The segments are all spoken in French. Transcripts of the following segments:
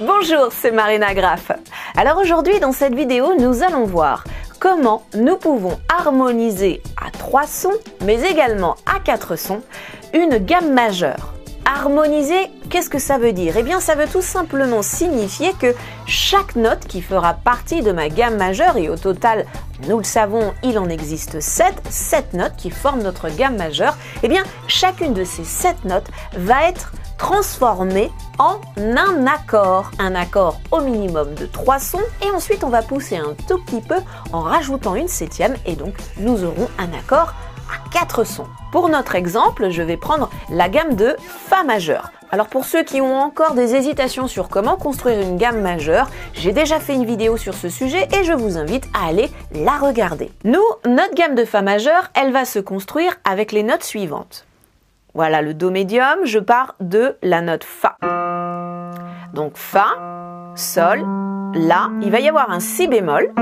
Bonjour, c'est Marina Graff. Alors aujourd'hui dans cette vidéo, nous allons voir comment nous pouvons harmoniser à trois sons, mais également à quatre sons, une gamme majeure. Harmoniser, qu'est-ce que ça veut dire? Eh bien, ça veut tout simplement signifier que chaque note qui fera partie de ma gamme majeure, et au total, nous le savons, il en existe 7, 7 notes qui forment notre gamme majeure, eh bien, chacune de ces 7 notes va être transformée en un accord. Un accord au minimum de 3 sons, et ensuite on va pousser un tout petit peu en rajoutant une septième, et donc nous aurons un accord à 4 sons. Pour notre exemple, je vais prendre la gamme de Fa majeur. Alors pour ceux qui ont encore des hésitations sur comment construire une gamme majeure, j'ai déjà fait une vidéo sur ce sujet et je vous invite à aller la regarder. Nous, notre gamme de Fa majeur, elle va se construire avec les notes suivantes. Voilà le Do médium, je pars de la note Fa. Donc Fa, Sol, La, il va y avoir un Si bémol,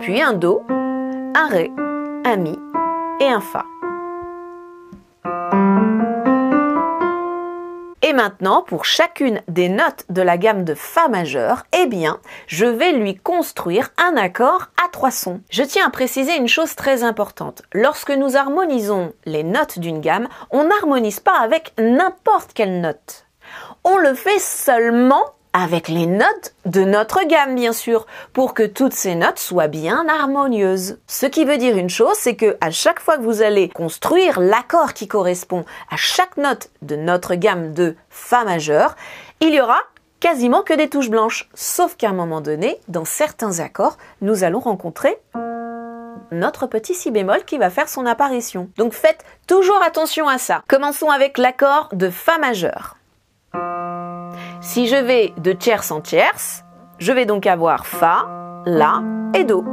puis un Do, un Ré, un Mi et un Fa. Et maintenant, pour chacune des notes de la gamme de Fa majeur, eh bien, je vais lui construire un accord à trois sons. Je tiens à préciser une chose très importante. Lorsque nous harmonisons les notes d'une gamme, on n'harmonise pas avec n'importe quelle note. On le fait seulement avec les notes de notre gamme, bien sûr, pour que toutes ces notes soient bien harmonieuses. Ce qui veut dire une chose, c'est que à chaque fois que vous allez construire l'accord qui correspond à chaque note de notre gamme de Fa majeur, il y aura quasiment que des touches blanches. Sauf qu'à un moment donné, dans certains accords, nous allons rencontrer notre petit si bémol qui va faire son apparition. Donc faites toujours attention à ça. Commençons avec l'accord de Fa majeur. Si je vais de tierce en tierce, je vais donc avoir Fa, La et Do.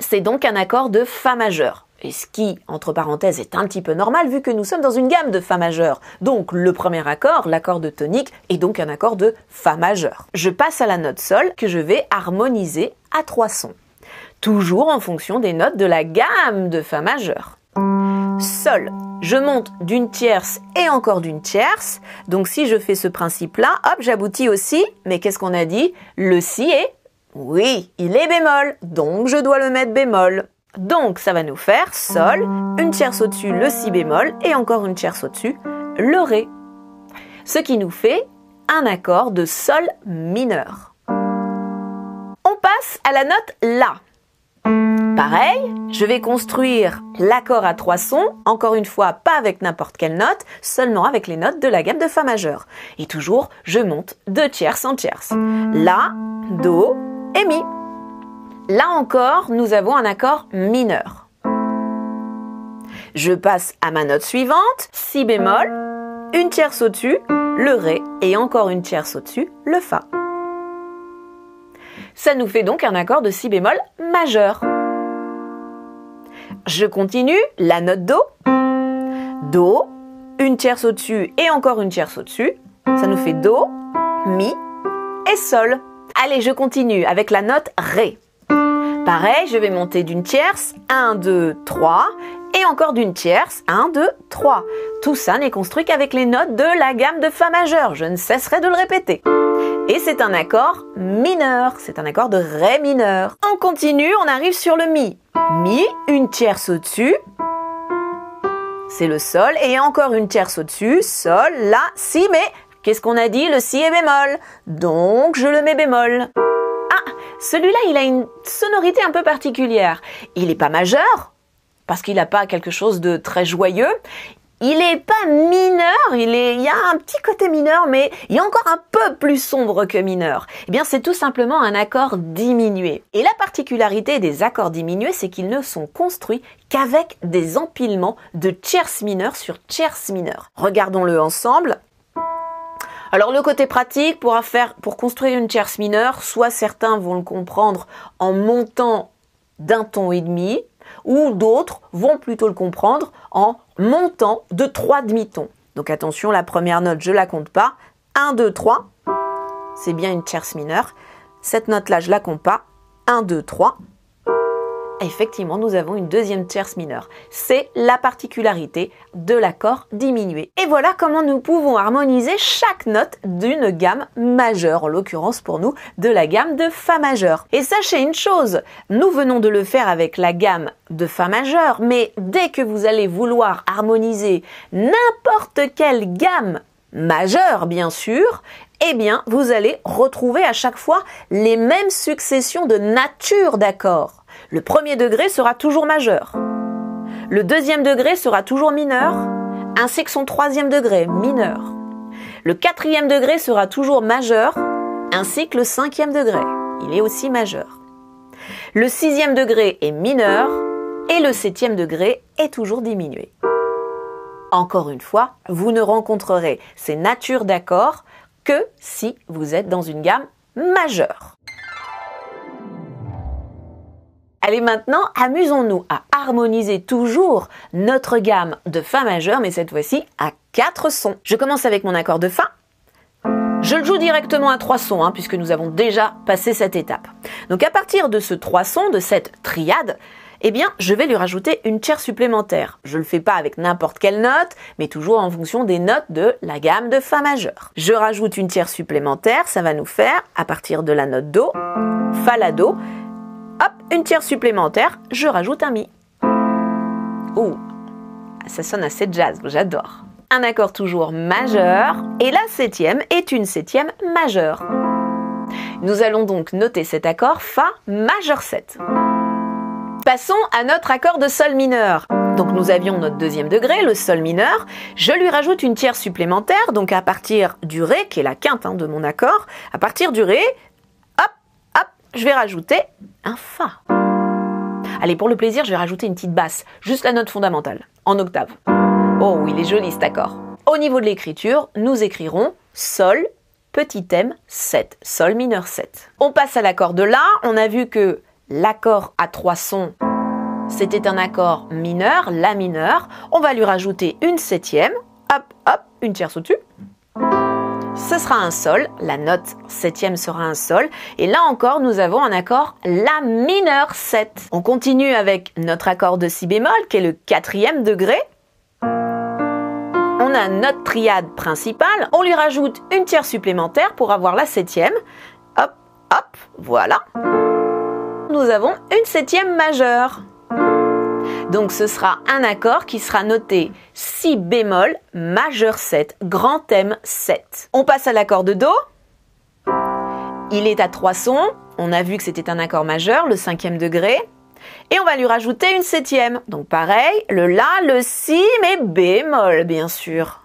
C'est donc un accord de Fa majeur. Et ce qui, entre parenthèses, est un petit peu normal vu que nous sommes dans une gamme de Fa majeur. Donc le premier accord, l'accord de tonique, est donc un accord de Fa majeur. Je passe à la note Sol que je vais harmoniser à trois sons. Toujours en fonction des notes de la gamme de Fa majeur. Sol, je monte d'une tierce et encore d'une tierce. Donc si je fais ce principe-là, hop, j'aboutis aussi. Mais qu'est-ce qu'on a dit? Le si est Oui, il est bémol. Donc je dois le mettre bémol. Donc ça va nous faire Sol, une tierce au-dessus, le si bémol, et encore une tierce au-dessus, le ré. Ce qui nous fait un accord de Sol mineur. On passe à la note La. Pareil, je vais construire l'accord à trois sons, encore une fois pas avec n'importe quelle note, seulement avec les notes de la gamme de Fa majeur. Et toujours, je monte de tierce en tierce. La, Do et Mi. Là encore, nous avons un accord mineur. Je passe à ma note suivante, Si bémol, une tierce au-dessus, le Ré et encore une tierce au-dessus, le Fa. Ça nous fait donc un accord de Si bémol majeur. Je continue, la note Do. Do, une tierce au-dessus et encore une tierce au-dessus. Ça nous fait Do, Mi et Sol. Allez, je continue avec la note Ré. Pareil, je vais monter d'une tierce, 1, 2, 3, et encore d'une tierce, 1, 2, 3. Tout ça n'est construit qu'avec les notes de la gamme de Fa majeur, je ne cesserai de le répéter. Et c'est un accord mineur, c'est un accord de Ré mineur. On continue, on arrive sur le Mi. Mi, une tierce au-dessus, c'est le Sol, et encore une tierce au-dessus, Sol, La, Si, mais qu'est-ce qu'on a dit? Le Si est bémol, donc je le mets bémol. Ah, celui-là, il a une sonorité un peu particulière. Il n'est pas majeur, parce qu'il n'a pas quelque chose de très joyeux. Il n'est pas mineur, il, est, y a un petit côté mineur, mais il y a encore un peu plus sombre que mineur. Eh bien, c'est tout simplement un accord diminué. Et la particularité des accords diminués, c'est qu'ils ne sont construits qu'avec des empilements de tierces mineures sur tierces mineures. Regardons-le ensemble. Alors le côté pratique pour, pour construire une tierce mineure, soit certains vont le comprendre en montant d'un ton et demi, ou d'autres vont plutôt le comprendre en montant de trois demi-tons. Donc attention, la première note, je la compte pas. 1, 2, 3, c'est bien une tierce mineure. Cette note-là, je la compte pas. 1, 2, 3. Effectivement, nous avons une deuxième tierce mineure. C'est la particularité de l'accord diminué. Et voilà comment nous pouvons harmoniser chaque note d'une gamme majeure, en l'occurrence pour nous, de la gamme de Fa majeur. Et sachez une chose, nous venons de le faire avec la gamme de Fa majeur, mais dès que vous allez vouloir harmoniser n'importe quelle gamme majeure, bien sûr, eh bien, vous allez retrouver à chaque fois les mêmes successions de nature d'accords. Le premier degré sera toujours majeur. Le deuxième degré sera toujours mineur, ainsi que son troisième degré, mineur. Le quatrième degré sera toujours majeur, ainsi que le cinquième degré. Il est aussi majeur. Le sixième degré est mineur et le septième degré est toujours diminué. Encore une fois, vous ne rencontrerez ces natures d'accords que si vous êtes dans une gamme majeure. Allez maintenant, amusons-nous à harmoniser toujours notre gamme de Fa majeur, mais cette fois-ci à quatre sons. Je commence avec mon accord de Fa. Je le joue directement à trois sons, hein, puisque nous avons déjà passé cette étape. Donc à partir de ce trois sons, de cette triade, eh bien, je vais lui rajouter une tierce supplémentaire. Je le fais pas avec n'importe quelle note, mais toujours en fonction des notes de la gamme de Fa majeur. Je rajoute une tierce supplémentaire, ça va nous faire, à partir de la note Do, Fa la Do, hop, une tierce supplémentaire, je rajoute un Mi. Ouh, ça sonne assez jazz, j'adore. Un accord toujours majeur, et la septième est une septième majeure. Nous allons donc noter cet accord Fa majeur 7. Passons à notre accord de sol mineur. Donc nous avions notre deuxième degré, le sol mineur. Je lui rajoute une tierce supplémentaire, donc à partir du Ré, qui est la quinte hein, de mon accord, à partir du Ré, hop, hop, je vais rajouter un Fa. Allez, pour le plaisir, je vais rajouter une petite basse, juste la note fondamentale, en octave. Oh, il est joli cet accord. Au niveau de l'écriture, nous écrirons Sol, petit M, 7, Sol mineur 7. On passe à l'accord de La, on a vu que l'accord à trois sons, c'était un accord mineur, La mineur. On va lui rajouter une septième, hop, hop, une tierce au-dessus. Ce sera un sol, la note septième sera un sol, et là encore nous avons un accord La mineur 7. On continue avec notre accord de si bémol qui est le quatrième degré. On a notre triade principale, on lui rajoute une tierce supplémentaire pour avoir la septième. Hop, hop, voilà nous avons une septième majeure. Donc ce sera un accord qui sera noté si bémol majeur 7, grand M 7. On passe à l'accord de Do. Il est à trois sons. On a vu que c'était un accord majeur, le cinquième degré. Et on va lui rajouter une septième. Donc pareil, le La, le Si, mais bémol bien sûr.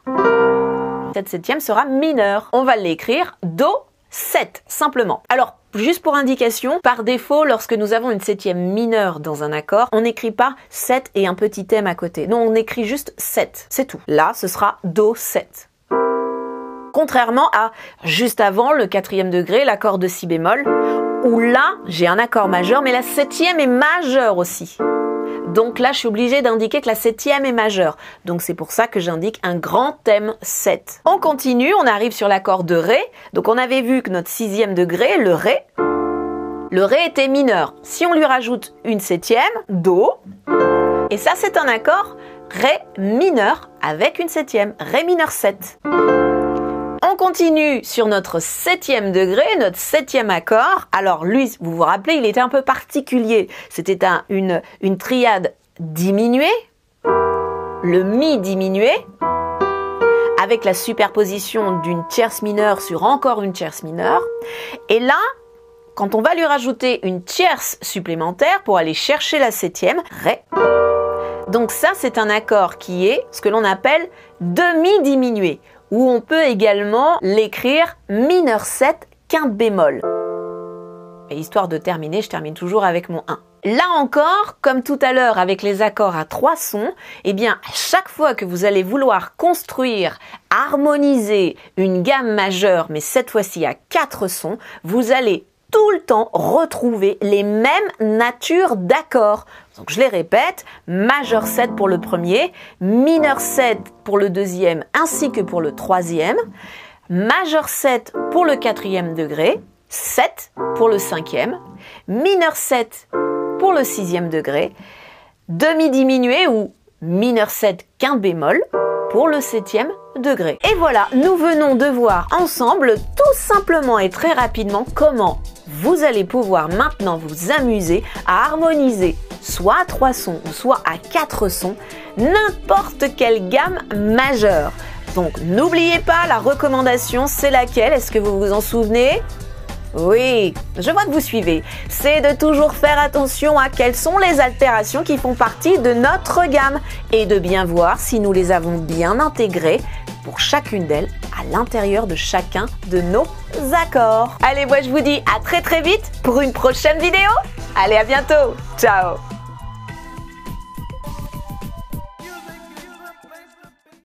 Cette septième sera mineure. On va l'écrire Do 7, simplement. Alors, juste pour indication, par défaut, lorsque nous avons une septième mineure dans un accord, on n'écrit pas 7 et un petit M à côté. Non, on écrit juste 7. C'est tout. Là, ce sera Do 7. Contrairement à juste avant le quatrième degré, l'accord de si bémol, où là, j'ai un accord majeur, mais la septième est majeure aussi. Donc là, je suis obligée d'indiquer que la septième est majeure. Donc c'est pour ça que j'indique un grand thème 7. On continue, on arrive sur l'accord de Ré. Donc on avait vu que notre sixième degré, le Ré, le Ré était mineur. Si on lui rajoute une septième, Do, et ça c'est un accord Ré mineur avec une septième, Ré mineur 7. On continue sur notre septième degré, notre septième accord. Alors lui, vous vous rappelez, il était un peu particulier. C'était une, une triade diminuée, le mi diminué, avec la superposition d'une tierce mineure sur encore une tierce mineure. Et là, quand on va lui rajouter une tierce supplémentaire pour aller chercher la septième, Ré. Donc ça, c'est un accord qui est ce que l'on appelle demi-diminué ou on peut également l'écrire mineur 7 quinte bémol. Et histoire de terminer, je termine toujours avec mon 1. Là encore, comme tout à l'heure avec les accords à trois sons, eh bien, à chaque fois que vous allez vouloir construire, harmoniser une gamme majeure, mais cette fois-ci à quatre sons, vous allez tout le temps retrouver les mêmes natures d'accords. Donc je les répète, majeur 7 pour le premier, mineur 7 pour le deuxième ainsi que pour le troisième, majeur 7 pour le quatrième degré, 7 pour le cinquième, mineur 7 pour le sixième degré, demi diminué ou mineur 7 quinte bémol pour le septième degré. Et voilà, nous venons de voir ensemble tout simplement et très rapidement comment vous allez pouvoir maintenant vous amuser à harmoniser soit à trois sons ou soit à quatre sons n'importe quelle gamme majeure. Donc n'oubliez pas, la recommandation c'est laquelle? Est-ce que vous vous en souvenez? Oui, je vois que vous suivez. C'est de toujours faire attention à quelles sont les altérations qui font partie de notre gamme et de bien voir si nous les avons bien intégrées pour chacune d'elles l'intérieur de chacun de nos accords. Allez, moi je vous dis à très très vite pour une prochaine vidéo. Allez, à bientôt. Ciao